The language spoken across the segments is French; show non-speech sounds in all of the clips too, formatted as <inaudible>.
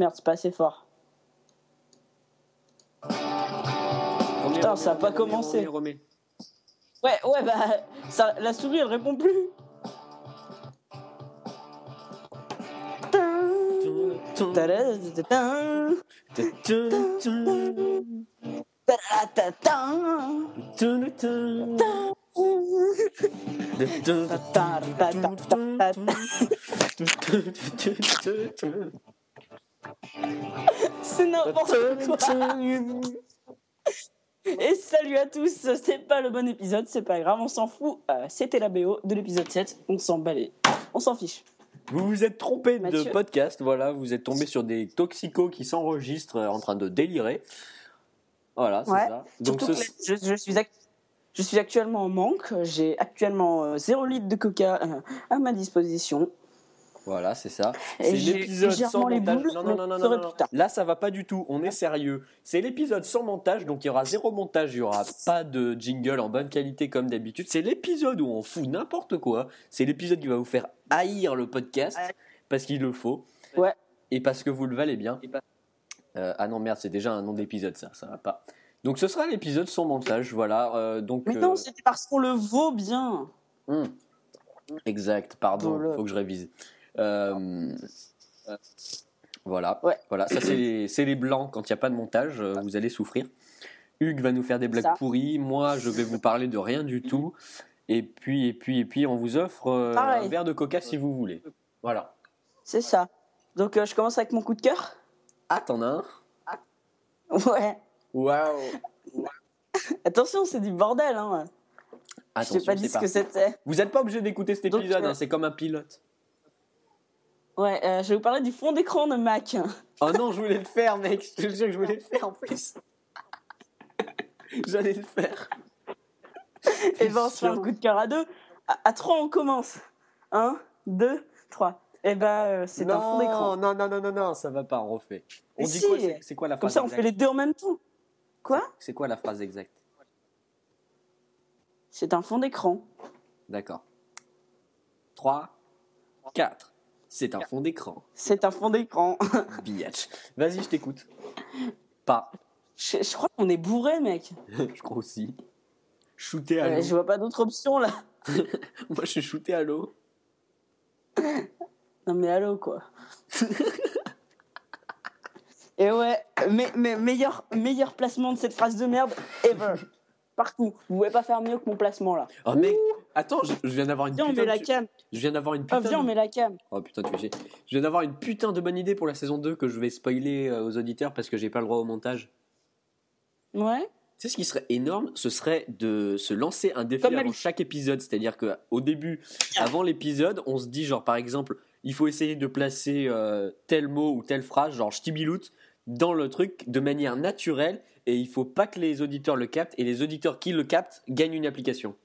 Merde, c'est pas assez fort. Remets, Putain, remets, ça a pas commencé. remets, remets. Ouais, ouais, bah, ça, la souris, elle répond plus. C'est n'importe quoi. <laughs> Et salut à tous, c'est pas le bon épisode, c'est pas grave, on s'en fout. Euh, C'était la BO de l'épisode 7, on s'en balait. On s'en fiche. Vous vous êtes trompé de podcast, voilà, vous êtes tombé sur des toxicos qui s'enregistrent euh, en train de délirer. Voilà, c'est Ouais. ça. Donc ce- je, je suis je suis actuellement en manque, j'ai actuellement 0 litre de coca euh, à ma disposition. Voilà, c'est ça. Et C'est l'épisode sans les montage. boules, Non, non, non, non, non. Là, ça va pas du tout. On est sérieux. C'est l'épisode sans montage, donc il y aura zéro montage. Il y aura pas de jingle en bonne qualité comme d'habitude. C'est l'épisode où on fout n'importe quoi. C'est l'épisode qui va vous faire haïr le podcast Ouais. parce qu'il le faut. Ouais. Et parce que vous le valez bien. Euh, ah non, merde, c'est déjà un nom d'épisode, ça. Ça va pas. Donc ce sera l'épisode sans montage, voilà. euh, donc Mais euh, non, c'était parce qu'on le vaut bien. Hmm. Exact, pardon, faut que je révise. Euh, voilà, Ouais. voilà, ça c'est les, c'est les blancs quand il n'y a pas de montage, euh, vous allez souffrir. Hugues va nous faire des blagues Ça. pourries, moi je vais vous parler de rien du tout, et puis et puis et puis on vous offre euh, un verre de coca si vous voulez. Voilà. C'est ça. Donc euh, je commence avec mon coup de cœur. Ah t'en as un? Ouais. Waouh <laughs> Attention, c'est du bordel. Hein. Je t'ai pas dit ce que c'était. Vous n'êtes pas obligé d'écouter cet épisode, hein, c'est comme un pilote. Ouais, euh, je vais vous parler du fond d'écran de Mac. Oh non, je voulais le faire, mec. Je te jure que je voulais le faire en plus. <laughs> J'allais le faire. Et ben, on se fait un coup de cœur à deux. À, à trois, on commence. Un, deux, trois. Et ben, euh, c'est un fond d'écran. Non, non, non, non, non, ça va pas, on refait. On dit si. quoi c'est- quoi la Comme phrase ça, on exacte fait les deux en même temps. Quoi? C'est quoi la phrase exacte? C'est un fond d'écran. D'accord. 3, 4. C'est un fond d'écran. C'est un fond d'écran. <laughs> Biatch. Vas-y, je t'écoute. Pas. je, je crois qu'on est bourré, mec. <laughs> je crois aussi. Shooter à Euh, l'eau. je vois pas d'autre option là. <laughs> Moi, je suis shooté à l'eau. Non mais allô quoi. Et ouais, mais, mais meilleur, meilleur placement de cette phrase de merde ever. Partout. Vous pouvez pas faire mieux que mon placement là. Oh mec, attends, je, je viens d'avoir une Viens, on putain met la de... cam. Je viens d'avoir une Ah, putain viens, on de- met la cam. Oh putain, tu fais chier. Je viens d'avoir une putain de bonne idée pour la saison 2 que je vais spoiler euh, aux auditeurs parce que j'ai pas le droit au montage. Ouais. Tu sais ce qui serait énorme? Ce serait de se lancer un défi Comme avant Alice. chaque épisode. C'est-à-dire qu'au début, avant l'épisode, on se dit, genre par exemple, il faut essayer de placer euh, tel mot ou telle phrase, genre ch'tibiloute, dans le truc de manière naturelle et il faut pas que les auditeurs le captent et les auditeurs qui le captent gagnent une application.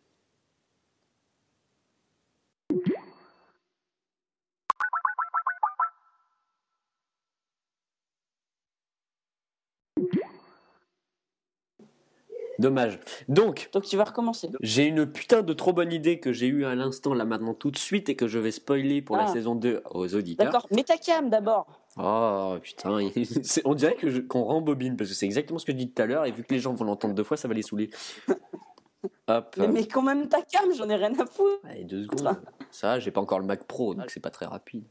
Dommage. Donc, Donc tu vas recommencer. j'ai une putain de trop bonne idée que j'ai eue à l'instant là maintenant tout de suite et que je vais spoiler pour la Ah. saison 2 aux auditeurs. D'accord. Mets ta cam d'abord. Oh putain, <laughs> on dirait que qu'on rembobine parce que c'est exactement ce que je dis tout à l'heure et vu que les gens vont l'entendre deux fois, ça va les saouler. <laughs> Hop. Mais mets quand même ta cam, j'en ai rien à foutre. Allez, deux secondes. Ça, j'ai pas encore le Mac Pro donc c'est pas très rapide.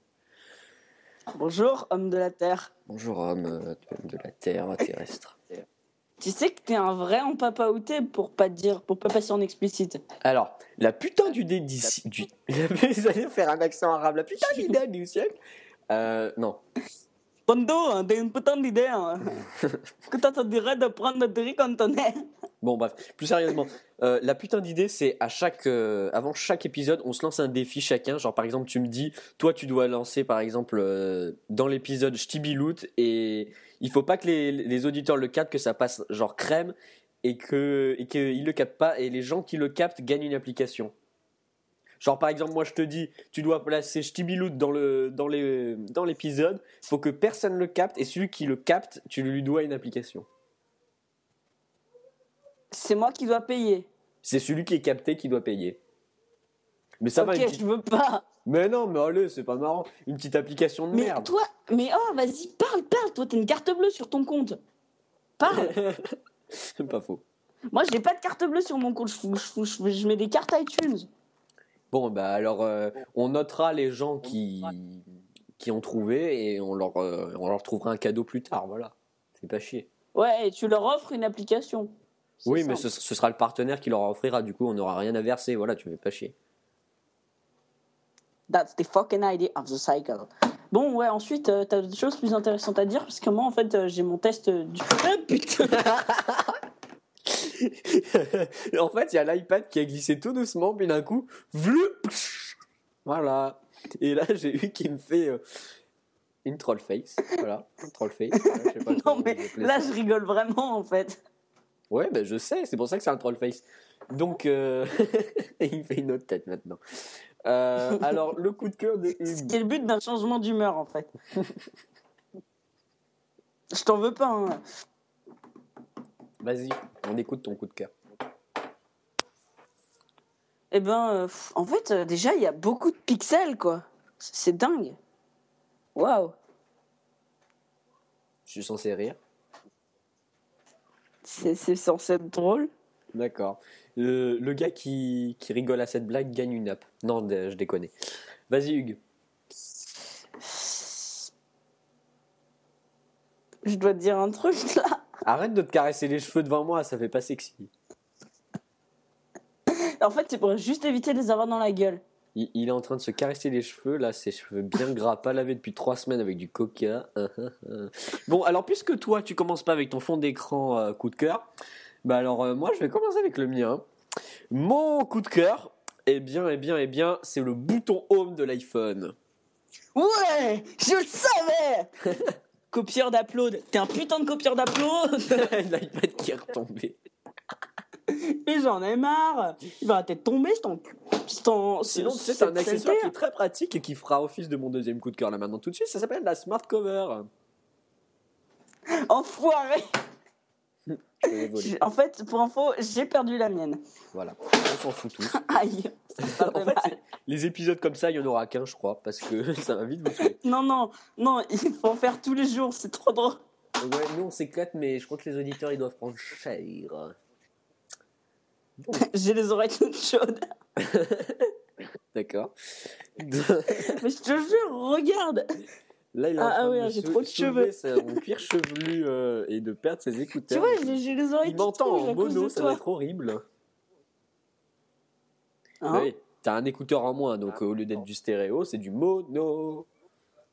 Bonjour, homme de la Terre. Bonjour homme euh, de la Terre terrestre. <laughs> Tu sais que t'es un vrai en papa outé pour pas dire, pour pas passer en explicite. Alors, la putain du dé. Du... <laughs> Allez faire un accent arabe. La putain d'idée du siècle. Euh, non. Bondo, hein, t'as une putain d'idée. Hein. <laughs> que t'as dirait de prendre des riz cantonais. Bon, bref, plus sérieusement, euh, la putain d'idée, c'est à chaque, euh, avant chaque épisode, on se lance un défi chacun. Genre, par exemple, tu me dis, toi, tu dois lancer, par exemple, euh, dans l'épisode Ch'tibilout, et il faut pas que les, auditeurs le captent, que ça passe genre crème, et que et le captent pas, et les gens qui le captent gagnent une application. Genre, par exemple, moi, je te dis, tu dois placer Ch'tibilout dans le dans les dans l'épisode, faut que personne le capte, et celui qui le capte, tu lui dois une application. C'est moi qui dois payer. C'est celui qui est capté qui doit payer. Mais ça va, ok, une petite- je veux pas. Mais non, mais allez, c'est pas marrant. Une petite application de Mais merde. toi, mais oh, vas-y, parle, parle. Toi, t'as une carte bleue sur ton compte. Parle. <laughs> c'est pas faux. Moi, j'ai pas de carte bleue sur mon compte. Je, fous- je, fous- je, je mets des cartes iTunes. Bon, bah alors, euh, on notera les gens qui, qui ont trouvé et on leur, euh, on leur trouvera un cadeau plus tard, voilà. C'est pas chier. Ouais, et tu leur offres une application. Oui, mais ce, ce sera le partenaire qui leur offrira, du coup, on n'aura rien à verser, voilà, tu fais pas chier. That's the fucking idea of the cycle. Bon, ouais, ensuite, euh, t'as des choses plus intéressantes à dire? Parce que moi, en fait, euh, j'ai mon test euh, du. <laughs> Ah, putain <laughs> en fait, il y a l'iPad qui a glissé tout doucement, puis d'un coup, voilà. Et là, j'ai eu qui me fait une troll face, voilà, une troll face. voilà, je sais pas <laughs> Non, mais là, ça. je rigole vraiment, en fait. Ouais, ben je sais, c'est pour ça que c'est un troll face. Donc, euh, <laughs> il fait une autre tête maintenant. Euh, alors, le coup de cœur de <laughs> Hugues. C'est le but d'un changement d'humeur, en fait. Je t'en veux pas, hein. Vas-y, on écoute ton coup de cœur. Eh ben, euh, en fait, déjà, il y a beaucoup de pixels, quoi. C'est dingue. Waouh. Je suis censé rire. C'est censé être drôle. D'accord. Le, le gars qui, qui rigole à cette blague gagne une app. Non, je déconne. Vas-y, Hugues. Je dois te dire un truc, là. Arrête de te caresser les cheveux devant moi, ça fait pas sexy. En fait, c'est pour juste éviter de les avoir dans la gueule. Il, il est en train de se caresser les cheveux, là, ses cheveux bien gras, pas lavés depuis trois semaines avec du coca. <laughs> bon, alors, puisque toi, tu commences pas avec ton fond d'écran euh, coup de cœur, bah alors, euh, moi, je vais commencer avec le mien. Mon coup de cœur, eh bien, eh bien, eh bien, c'est le bouton home de l'iPhone. Ouais, je le savais <laughs> Copieur d'upload. T'es un putain de copieur d'upload <laughs> L'iPad qui est retombé. <laughs> Mais j'en ai marre Il va arrêter de tomber, Sinon, tu sais, c'est un accessoire qui est très pratique et qui fera office de mon deuxième coup de cœur là maintenant tout de suite. Ça s'appelle la Smart Cover. <laughs> Enfoiré En fait, pour info, j'ai perdu la mienne. Voilà, on s'en fout tous. <laughs> Aïe En fait, les épisodes comme ça, il y en aura qu'un, je crois, parce que ça va vite vous saouler. Non, non, non, il faut en faire tous les jours, c'est trop drôle. Ouais, nous on s'éclate, mais je crois que les auditeurs ils doivent prendre cher. <laughs> J'ai les oreilles toutes chaudes. <laughs> D'accord. <laughs> Mais je te jure, regarde Là, il est en Ah, train ah ouais, de j'ai se- trop de soulever cheveux. Son cuir chevelu euh, et de perdre ses Tu écouteurs. vois, j'ai j'ai les oreilles il toutes m'entend rouges à en cause mono, de ça toi. va être horrible. Hein oui, t'as un écouteur en moins, donc euh, au lieu d'être du stéréo, c'est du mono.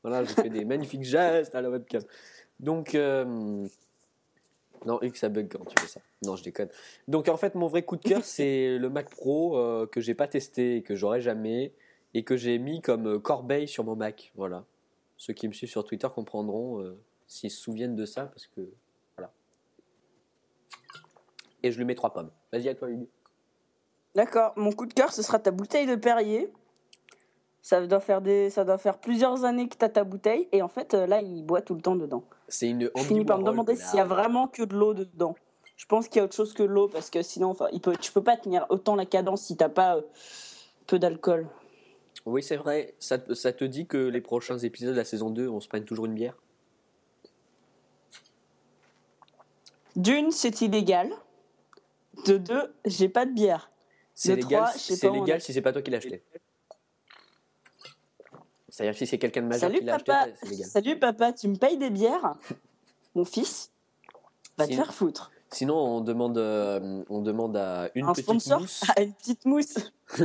Voilà, je fais des magnifiques gestes à la webcam. Donc, euh, non, Hugues, ça bug quand tu fais ça. Non, je déconne. Donc, en fait, mon vrai coup de cœur, <laughs> c'est le Mac Pro euh, que j'ai pas testé et que j'aurai jamais et que j'ai mis comme euh, corbeille sur mon Mac. Voilà. Ceux qui me suivent sur Twitter comprendront euh, s'ils se souviennent de ça parce que voilà. Et je lui mets trois pommes. Vas-y à toi, Hugues. D'accord, mon coup de cœur, ce sera ta bouteille de Perrier. Ça doit faire, des... ça doit faire plusieurs années que tu as ta bouteille, et en fait, euh, là, il boit tout le temps dedans. C'est une Je finis par me demander s'il y a vraiment que de l'eau dedans. Je pense qu'il y a autre chose que de l'eau, parce que sinon, enfin, il peut... tu peux pas tenir autant la cadence si t'as pas euh, peu d'alcool. Oui, c'est vrai. Ça, te- ça te dit que les prochains épisodes de la saison 2, on se prenne toujours une bière? D'une, c'est illégal. De deux, j'ai pas de bière. C'est légal, trois, on légal est. si c'est pas toi qui l'as acheté. C'est-à-dire si c'est quelqu'un de majeur Salut qui l'a acheté, papa. c'est légal. Salut papa, tu me payes des bières? <laughs> Mon fils Va te faire foutre. Sinon, on demande, euh, on demande à une Un petite sponsor mousse. Ah, une petite mousse. <laughs>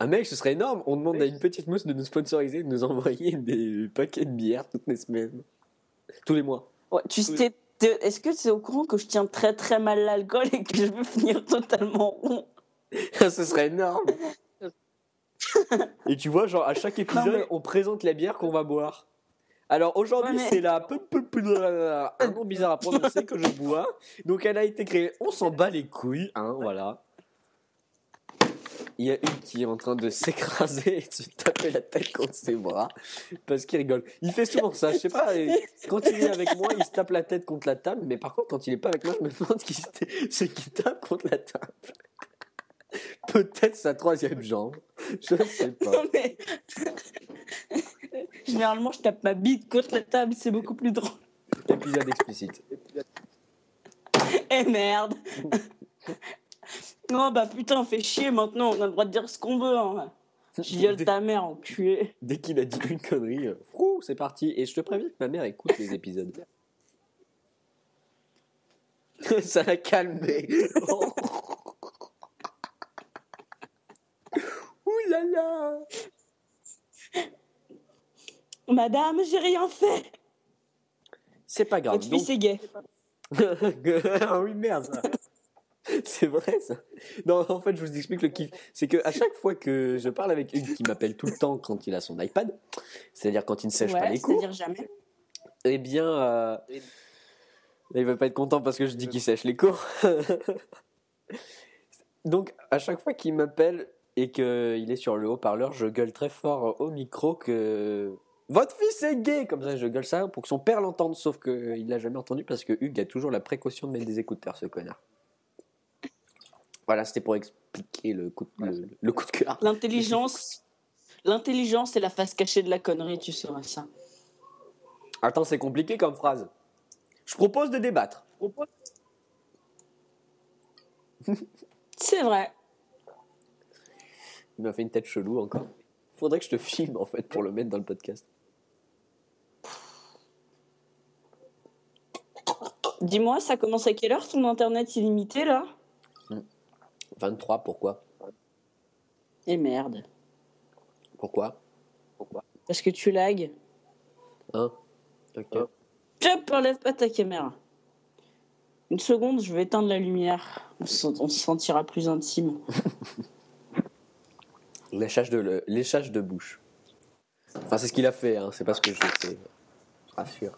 Un mec, ce serait énorme. On demande à une petite mousse de nous sponsoriser, de nous envoyer des paquets de bière toutes les semaines. Tous les mois. Ouais, tu sais, est-ce que c'est au courant que je tiens très très mal l'alcool et que je veux finir totalement rond? <laughs> Ce serait énorme. <laughs> Et tu vois, genre, à chaque épisode, mais- on présente la bière qu'on va boire. Alors aujourd'hui, Ouais, mais- c'est la peu- peu- peu- un nom bizarre à prononcer que je bois. Donc elle a été créée. On s'en bat les couilles, hein, voilà. Il y a une qui est en train de s'écraser et de se taper la tête contre ses bras parce qu'il rigole. Il fait souvent ça, je sais pas. Quand il est avec moi, il se tape la tête contre la table, mais par contre, quand il est pas avec moi, je me demande qui c'est c'est qui tape contre la table. <laughs> Peut-être sa troisième jambe. Je sais pas. Non, mais- <laughs> Généralement, je tape ma bite contre la table, c'est beaucoup plus drôle. Épisode explicite. Eh merde Non, bah putain, fait chier maintenant, on a le droit de dire ce qu'on veut. Hein. Je viole Dès, ta mère, enculé. dès qu'il a dit une connerie, euh, c'est parti. Et je te préviens que ma mère écoute les épisodes. <laughs> Ça l'a calmé. Là là. Madame, j'ai rien fait. C'est pas grave. Votre donc- fils est gay. ah <laughs> oui, merde, ça. <laughs> C'est vrai, ça. Non, en fait, je vous explique le kiff. C'est que à chaque fois que je parle avec Hugues, qui m'appelle tout le temps quand il a son iPad, c'est-à-dire quand il ne sèche pas les cours, c'est-à-dire jamais. eh bien, euh, il va pas être content parce que je dis qu'il sèche les cours. <laughs> Donc, à chaque fois qu'il m'appelle et qu'il est sur le haut-parleur, je gueule très fort au micro que votre fils est gay Comme ça, je gueule ça pour que son père l'entende, sauf qu'il l'a jamais entendu parce que Hugues a toujours la précaution de mettre des écouteurs, ce connard. Voilà, c'était pour expliquer le coup de, le, le coup de cœur. L'intelligence, l'intelligence est la face cachée de la connerie, tu sauras ça. Attends, c'est compliqué comme phrase. Je propose de débattre. C'est vrai. Il m'a fait une tête chelou encore. Faudrait que je te filme en fait pour le mettre dans le podcast. Dis-moi, ça commence à quelle heure ton internet illimité là? 23, pourquoi? Eh merde. Pourquoi? Parce que tu lags. Hein? Ok. Hop, enlève pas ta caméra. Une seconde, je vais éteindre la lumière. On se, on se sentira plus intime. <laughs> Léchage de, le- léchage de bouche. Enfin, c'est ce qu'il a fait, hein. c'est pas ce que. Je rassure.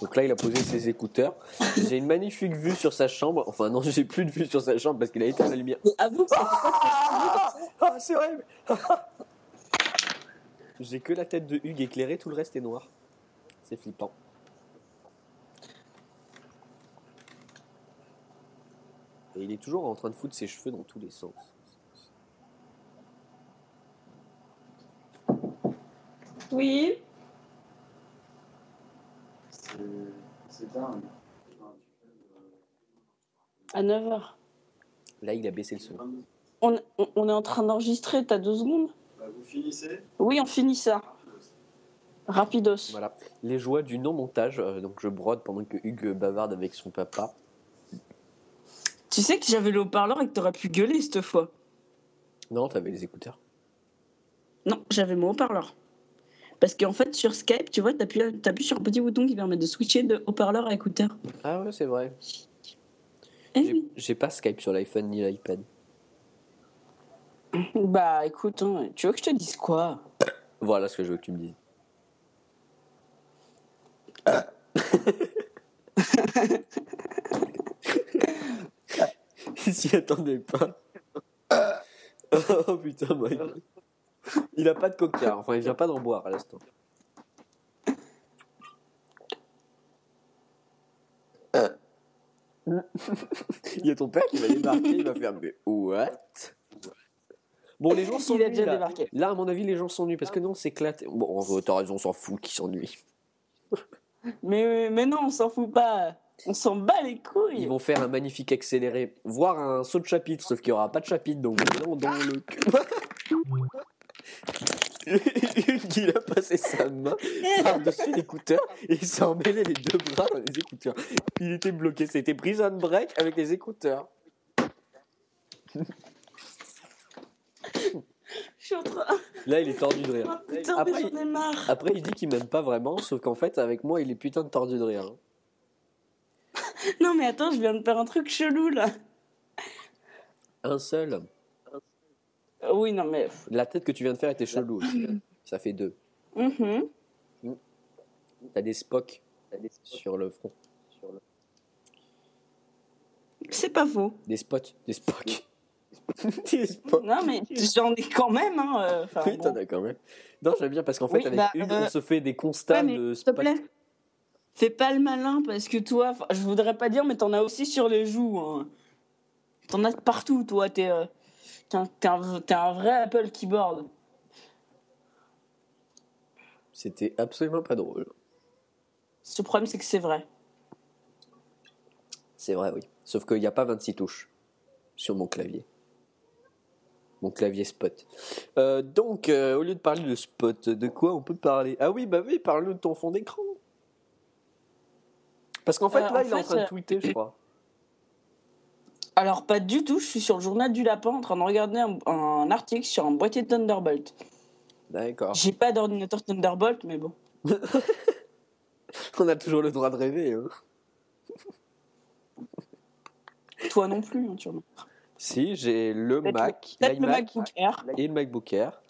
Donc là, il a posé ses écouteurs. J'ai une magnifique vue sur sa chambre. Enfin, non, <laughs> j'ai plus de vue sur sa chambre parce qu'il a éteint la lumière. Mais avoue que Ah, Ah, c'est horrible <laughs> J'ai que la tête de Hugues éclairée, tout le reste est noir. C'est flippant. Et il est toujours en train de foutre ses cheveux dans tous les sens. Oui. C'est c'est dingue. À 9h. Là, il a baissé le son. On, on- on est en train d'enregistrer, t'as deux secondes Bah, vous finissez Oui, on finit ça. Rapidos. Voilà. Les joies du non-montage. euh, donc, je brode pendant que Hugues bavarde avec son papa. Tu sais que j'avais le haut-parleur et que t'aurais pu gueuler cette fois. Non, t'avais les écouteurs. Non, j'avais mon haut-parleur. Parce qu'en fait, sur Skype, tu vois, t'appuies t'appuies sur un petit bouton qui permet de switcher de haut-parleur à écouteur. Ah ouais, c'est vrai. Eh J'ai- oui. J'ai pas Skype sur l'iPhone ni l'iPad. <laughs> Bah écoute, hein, tu veux que je te dise quoi? Voilà ce que je veux que tu me dises. Il s'y attendait pas. <laughs> Oh putain, Mike. <laughs> Il a pas de coca, enfin il vient pas d'en boire à l'instant. <laughs> Il y a ton père qui va débarquer, il va faire mais what? Bon, les gens sont Il a déjà là. débarqué. Là, à mon avis, les gens s'ennuient parce que non, c'est éclaté. Bon, euh, t'as raison, on s'en fout qui s'ennuie. <laughs> mais, mais non, on s'en fout pas. On s'en bat les couilles. Ils vont faire un magnifique accéléré, voire un saut de chapitre, sauf qu'il n'y aura pas de chapitre, donc non, dans le cul. <laughs> il a passé sa main <laughs> par-dessus l'écouteur et il s'est emmêlé les deux bras dans les écouteurs. Il était bloqué, c'était prison break avec les écouteurs. Je suis en train. Là, il est tordu de Oh, rire. putain, Après, mais j'en ai marre. Après, il dit qu'il m'aime pas vraiment, sauf qu'en fait, avec moi, il est putain de tordu de rire. Non, mais attends, je viens de faire un truc chelou là. Un seul. Oui, non, mais. La tête que tu viens de faire était chelou aussi. hein. <laughs> Ça fait deux. Mhm. T'as des Spock sur le front. C'est pas faux. Des spots, des Spock. <laughs> des Spock. Non, mais j'en ai quand même. Hein, euh, enfin, Oui, t'en bon. as quand même. Non, j'aime bien parce qu'en fait, Oui, avec bah, Hugues, euh, on se fait des constats Ouais, mais de s'il te spots. plaît, fais pas le malin parce que toi, je voudrais pas dire, mais t'en as aussi sur les joues. hein. T'en as partout, toi. T'es, euh, T'es un, vrai Apple keyboard. C'était absolument pas drôle. Ce problème, c'est que c'est vrai. C'est vrai, oui. Sauf qu'il n'y a pas 26 touches sur mon clavier. Mon clavier spot. Euh, donc, euh, au lieu de parler de spot, de quoi on peut parler? Ah oui, bah oui, parle-nous de ton fond d'écran. Parce qu'en fait, Euh, là, en il est en train de tweeter, je crois. Alors, pas du tout. Je suis sur le journal du lapin en train de regarder un, un article sur un boîtier Thunderbolt. D'accord. J'ai pas d'ordinateur Thunderbolt, mais bon. <laughs> On a toujours le droit de rêver. Hein. <laughs> Toi non plus, hein, vois. Si, j'ai le Peut-être Mac, Peut-être le MacBook Air. et le MacBook Air.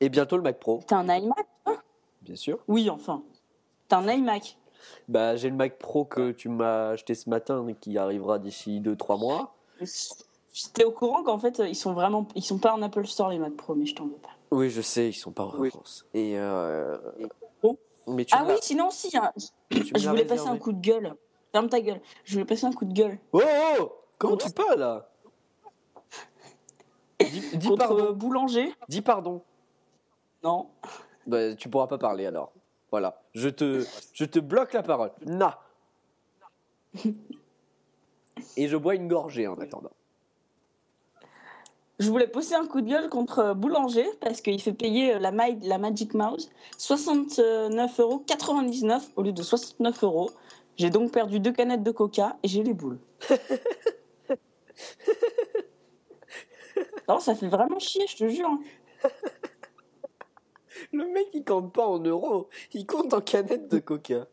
Et bientôt le Mac Pro, T'as un iMac bien sûr. Oui, enfin. T'as un iMac. Bah, j'ai le Mac Pro que tu m'as acheté ce matin et qui arrivera d'ici 2-3 mois. J'étais au courant qu'en fait, ils sont vraiment, ils sont pas en Apple Store les Mac Pro, mais je t'en veux pas. Oui, je sais, ils sont pas en Oui. France. Et euh... Mais tu Ah oui, sinon si, hein, je voulais passer un coup de gueule. Ferme ta gueule. Je voulais passer un coup de gueule Oh, oh Comment tu parles là? Dis, dis pardon. Boulanger. Dis pardon. Non. Bah, tu pourras pas parler alors. Voilà. Je te, je te bloque la parole. Na. <laughs> Et je bois une gorgée en attendant. Je voulais poser un coup de gueule contre Boulanger parce qu'il fait payer euh, la, la Magic Mouse 69,99 euros au lieu de 69 euros. J'ai donc perdu deux canettes de coca et j'ai les boules. <laughs> non, ça fait vraiment chier, je te jure. Le mec il compte pas en euros, il compte en canettes de coca.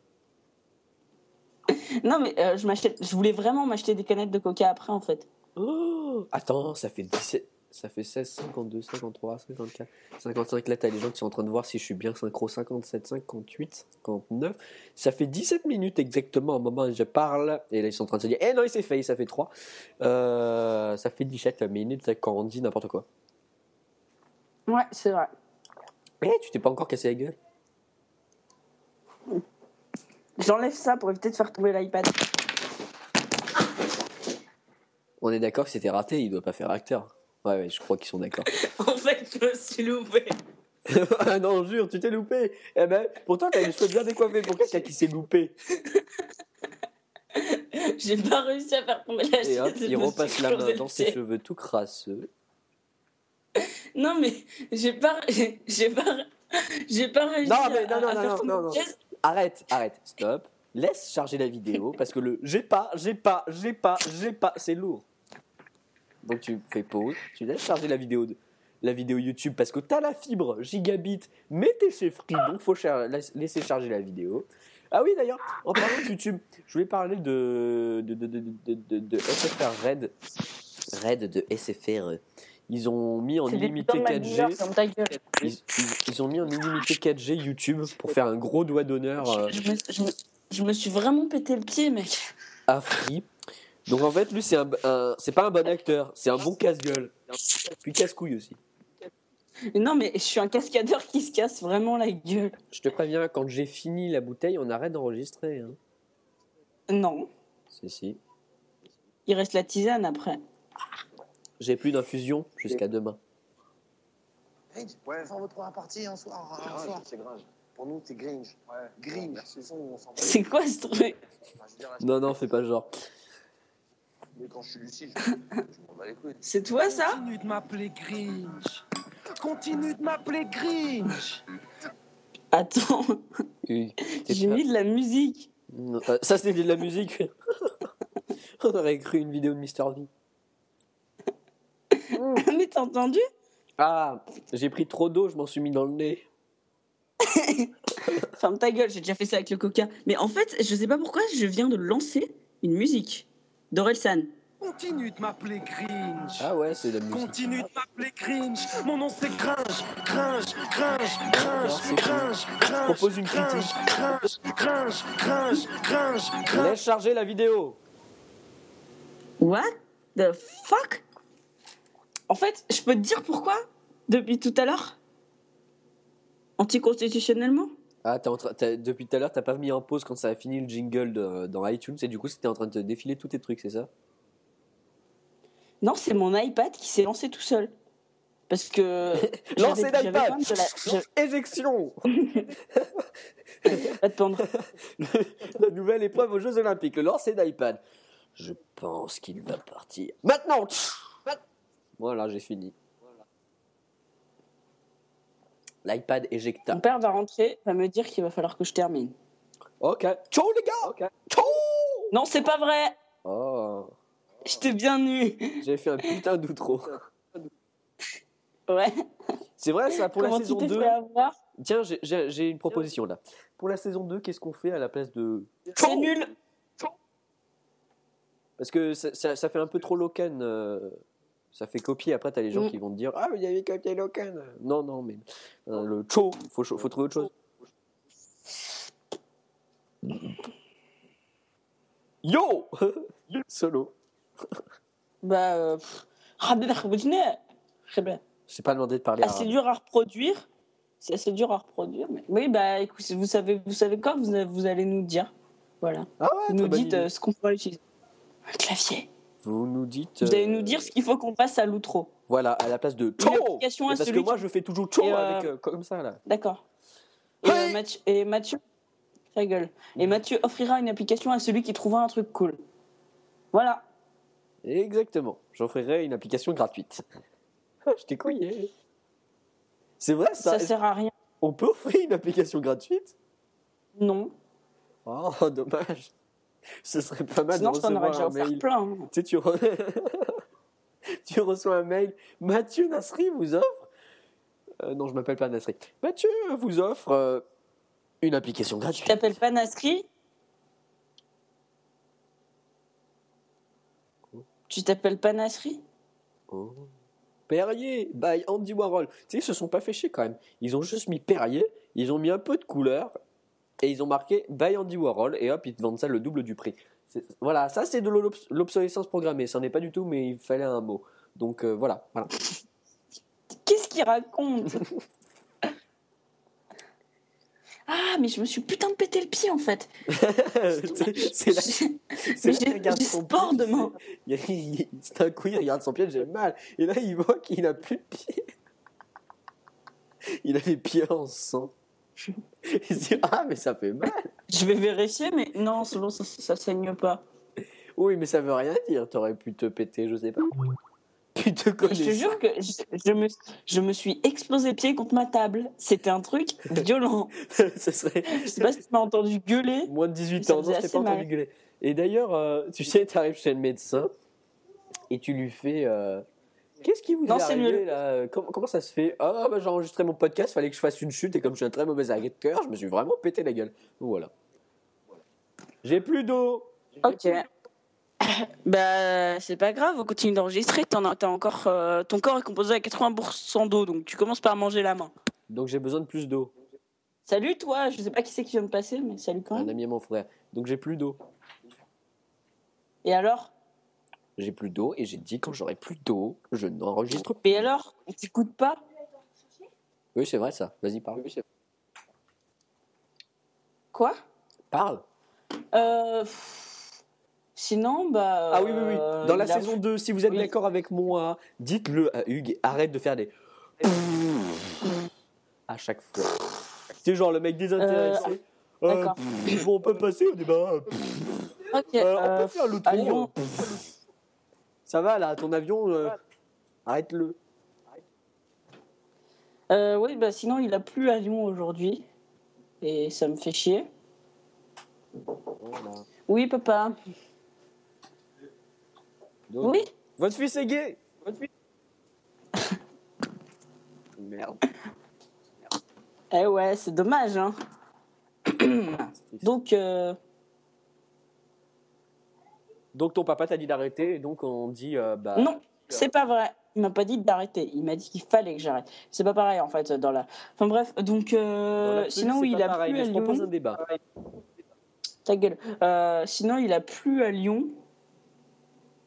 Non, mais euh, je, m'achète- je voulais vraiment m'acheter des canettes de coca après, en fait. Oh Attends, ça fait 17. Ça fait 16, 52, 53, 54, 55. Là, t'as les gens qui sont en train de voir si je suis bien synchro. 57, 58, 59. Ça fait 17 minutes exactement au moment où je parle. Et là, ils sont en train de se dire Eh non, il s'est fait, ça fait 3. Euh, ça fait 17 minutes quand on dit n'importe quoi. Ouais, c'est vrai. Eh, tu t'es pas encore cassé la gueule J'enlève ça pour éviter de faire tomber l'iPad. On est d'accord que c'était raté, il doit pas faire acteur. Ouais, ouais, je crois qu'ils sont d'accord. <laughs> En fait, je me suis loupé. ah non, jure, tu t'es loupé. Eh ben, pourtant, t'as les cheveux bien décoiffés pour quelqu'un qui s'est loupé. J'ai pas réussi à faire tomber la Et hop, il repasse la main dans ses cheveux tout crasseux. Non, mais j'ai pas, <laughs> j'ai pas, j'ai pas réussi Non, à- mais non, à, non, à non, faire non, non. Arrête, arrête, stop. Laisse charger la vidéo <laughs> parce que le j'ai pas, j'ai pas, j'ai pas, j'ai pas, c'est lourd. Donc tu fais pause, tu laisses charger la vidéo de, la vidéo YouTube parce que t'as la fibre gigabit, mais t'es chez Free, donc faut char- laisser charger la vidéo. Ah oui d'ailleurs, en parlant de YouTube, je voulais parler de de, de, de, de, de- de SFR Red, Red de SFR. Ils ont mis en illimité putains de 4G. Mad ferme ta gueule. Ils, ils- ils ont mis en illimité 4G YouTube pour faire un gros doigt d'honneur euh, Je, me, je me- je me suis vraiment pété le pied, mec. à Free. Donc en fait, lui, c'est un, un- c'est pas un bon acteur, c'est un bon casse-gueule. Puis casse-couille aussi. Non, mais je suis un cascadeur qui se casse vraiment la gueule. Je te préviens, quand j'ai fini la bouteille, on arrête d'enregistrer. Hein. Non, Si, si. il reste la tisane après. J'ai plus d'infusion jusqu'à demain. Grinch, Ouais. on votre première partie un soir. Un Gringe, soir. c'est Gringe. Pour nous, c'est Grinch. Ouais. Grinch. Merci. C'est quoi ce truc Enfin, je veux dire, là, Non, non, fais pas genre. Mais quand je suis lucide, je, je m'en bats les couilles. C'est toi ça Continue de m'appeler Grinch. Continue de m'appeler Grinch. Attends, Oui, t'es j'ai pas- mis de la musique. Non, euh, Ça, c'était de la musique. <laughs> on aurait cru une vidéo de Mister V. t'as entendu? Ah, j'ai pris trop d'eau, je m'en suis mis dans le nez. <laughs> Ferme ta gueule, j'ai déjà fait ça avec le coca. Mais en fait, je sais pas pourquoi, je viens de lancer une musique d'Orelsan. Continue de m'appeler Grinch. Ah ouais, c'est de la musique. Continue de m'appeler Grinch. Mon nom c'est Grinch. Grinch, Grinch, Grinch, c'est Grinch, Je Grinch. propose une Grinch, critique. Grinch, Grinch, Grinch, Grinch, Grinch. Laisse charger la vidéo. What the fuck? En fait, je peux te dire pourquoi depuis tout à l'heure? Anticonstitutionnellement? Ah, t'es en train- t'as- depuis tout à l'heure, t'as pas mis en pause quand ça a fini le jingle de- dans iTunes et du coup, c'était en train de te défiler tous tes trucs, c'est ça? Non, c'est mon iPad qui s'est lancé tout seul. Parce que. <laughs> J'avais d'iPad la- <laughs> Éjection <laughs> Pas de pendre. La nouvelle épreuve aux Jeux Olympiques, le lancer d'iPad. Je pense qu'il va partir. Maintenant Voilà, j'ai fini. L'iPad éjecta. Mon père va rentrer, va me dire qu'il va falloir que je termine. Ok. Ciao les gars Ciao Non, c'est pas vrai Oh, J'étais bien nu j'ai fait un putain d'outro. Ouais. C'est vrai ça, pour Comment la saison t'es 2 fait avoir? Tiens, j'ai- une proposition là. Pour la saison 2, qu'est-ce qu'on fait à la place de... C'est nul Parce que ça, ça- ça fait un peu trop Locan. euh, ça fait copier. Après, t'as les gens Mm. qui vont te dire Ah, mais il y avait copié Locan. Non, non, mais euh, le cho, faut, cho- faut trouver autre chose. Yo <laughs> Solo. Bah. euh. Je t'ai pas demandé de parler assez arabe. dur à reproduire. C'est assez dur à reproduire. Mais... Oui, bah écoutez, vous savez, vous savez quoi? Vous, vous allez nous dire. Voilà. Ah ouais, Vous nous dites euh, ce qu'on pourra utiliser. Un clavier. Vous nous dites. Vous allez euh, nous dire ce qu'il faut qu'on passe à l'outro. Voilà, à la place de Une cho application à Mais Parce que moi, je fais toujours cho Et, euh, avec, euh, comme ça là. D'accord. Et. Mathieu, et Mathieu, ta gueule. Et Mathieu offrira une application à celui qui trouvera un truc cool. Voilà. Exactement. J'offrirai une application gratuite. <laughs> je t'ai couillé. C'est vrai ça? Ça sert à rien. On peut offrir une application gratuite? Non. Oh, <laughs> dommage. <laughs> Ce serait pas mal Sinon, de je t'en aurais déjà recevoir un mail. plein. hein. Tu sais, tu, re- <laughs> tu reçois un mail. Mathieu Nasri vous offre. Euh, non, je m'appelle pas Nasri. Mathieu vous offre euh, une application Tu gratuite. t'appelles pas Nasri? Tu t'appelles pas Nasri? Oh. Perrier, by Andy Warhol. Tu sais, ils se sont pas fait chier quand même. Ils ont juste mis Perrier, ils ont mis un peu de couleur et ils ont marqué by Andy Warhol et hop, ils te vendent ça le double du prix. Voilà, ça c'est de l'obs- l'obsolescence programmée. Ça n'est pas du tout, mais il fallait un mot. Donc euh, voilà. voilà. Qu'est-ce qu'il raconte? Ah, mais je me suis putain de pété le pied en fait. <laughs> c'est là- c'est j'ai regarde son sport demain. <laughs> il- il- il- C'est un coup, il regarde son pied, j'ai mal. Et là, il voit qu'il a plus de pied. <laughs> Il a les pieds en sang. <laughs> Il se dit Ah, mais ça fait mal. Je vais vérifier, mais non, selon ça, ça saigne pas. Oui, mais ça veut rien dire. T'aurais pu te péter, je sais pas. <laughs> Tu te connais. Je te jure que je, je me, je me suis explosé pied contre ma table. C'était un truc <laughs> violent. Ce serait Je sais pas si tu m'as entendu gueuler. moins de 18 Ça ans. Non, je t'ai pas entendu mal. gueuler. Et d'ailleurs, euh, tu sais, t'arrives chez le médecin et tu lui fais. euh, Qu'est-ce qui vous Non, est arrivé là? Comment, comment ça se fait? Ah, bah, j'ai enregistré mon podcast, fallait que je fasse une chute et comme je suis un très mauvais arrêt de cœur, je me suis vraiment pété la gueule. Voilà. J'ai plus d'eau. Ok. <coughs> Bah, c'est pas grave, on continue d'enregistrer. T'en as, t'as encore, euh, ton corps est composé à 80% d'eau, donc tu commences par manger la main. Donc j'ai besoin de plus d'eau. Salut toi, je sais pas qui c'est qui vient de passer, mais salut quand Un même. ami et mon frère. Donc j'ai plus d'eau. Et alors? J'ai plus d'eau et j'ai dit quand j'aurai plus d'eau, je n'enregistre plus. Et alors On t'écoute pas? Oui, c'est vrai ça. Vas-y, parle. Quoi? Parle. euh, Sinon, bah. Ah oui, oui, oui. euh, Dans la il a- saison 2, si vous êtes Oui. d'accord avec moi, dites-le à Hugues, arrête de faire des. à chaque fois. C'est genre le mec désintéressé. Euh, bon, on peut passer au débat. Ok. Euh, on euh, peut faire le tour. Ça va là, ton avion, euh, arrête-le. euh, oui, bah sinon, il a plu à Lyon aujourd'hui. Et ça me fait chier. Voilà. Oui, papa. Donc, Oui Votre fils est gay. Votre fils. <laughs> Merde. Eh ouais, c'est dommage, hein. Donc, euh, Donc ton papa t'a dit d'arrêter et donc on dit euh, bah. non, c'est pas vrai. Il m'a pas dit d'arrêter. Il m'a dit qu'il fallait que j'arrête. C'est pas pareil, en fait, dans la... Enfin bref, donc... euh, l'absolu, sinon, il a pareil, plu mais à je propose un Lyon. débat. Ta gueule. Euh, sinon, il a plu à Lyon.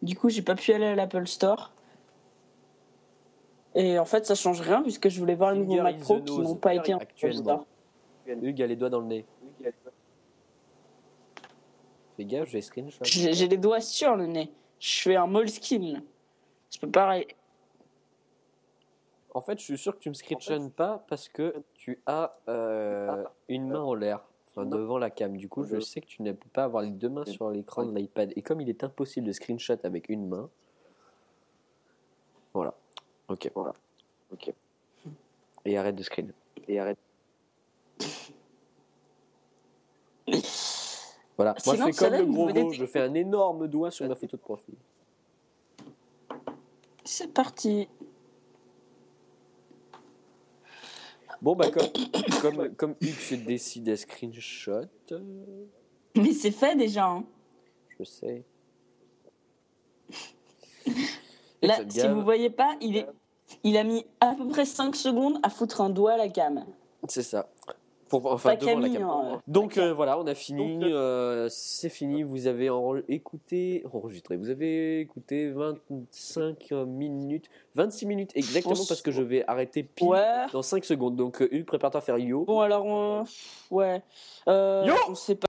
Du coup, j'ai pas pu aller à l'Apple Store. Et en fait, ça change rien puisque je voulais voir les nouveaux Mac Pro qui n'ont pas été en Apple actuellement. Store. Hugues a les doigts dans le nez. Fais gaffe, je vais screenshot. J'ai j'ai les doigts sur le nez. Je fais un moleskin. là. C'est pas pareil. En fait, je suis sûr que tu me screenshots pas parce que tu as euh, une main en l'air, enfin devant la cam. Du coup, je sais que tu ne peux pas avoir les deux mains sur l'écran de l'iPad. Et comme il est impossible de screenshot avec une main, voilà. Ok. Voilà. Ok. Et arrête de screen. Et arrête. Voilà. Moi, je fais comme le gros voulez- Je fais un énorme doigt sur ma photo de profil. C'est parti. Bon, bah, comme, comme, comme Hugues décide à screenshot, euh, Mais c'est fait déjà. hein. je sais. Là, si vous voyez pas, il, est, il a mis à peu près 5 secondes à foutre un doigt à la cam. C'est ça. Pour, enfin, devant la Camille, caméra. hein, Donc la euh, voilà, on a fini. Donc, euh, c'est fini. Vous avez enre- écouté, enregistré. Vous avez écouté 25 minutes, 26 minutes exactement parce que je vais arrêter pile Ouais. dans 5 secondes. Donc euh, Hugues, prépare-toi à faire yo. Bon, alors, on... ouais. Euh, Yo on sait pas.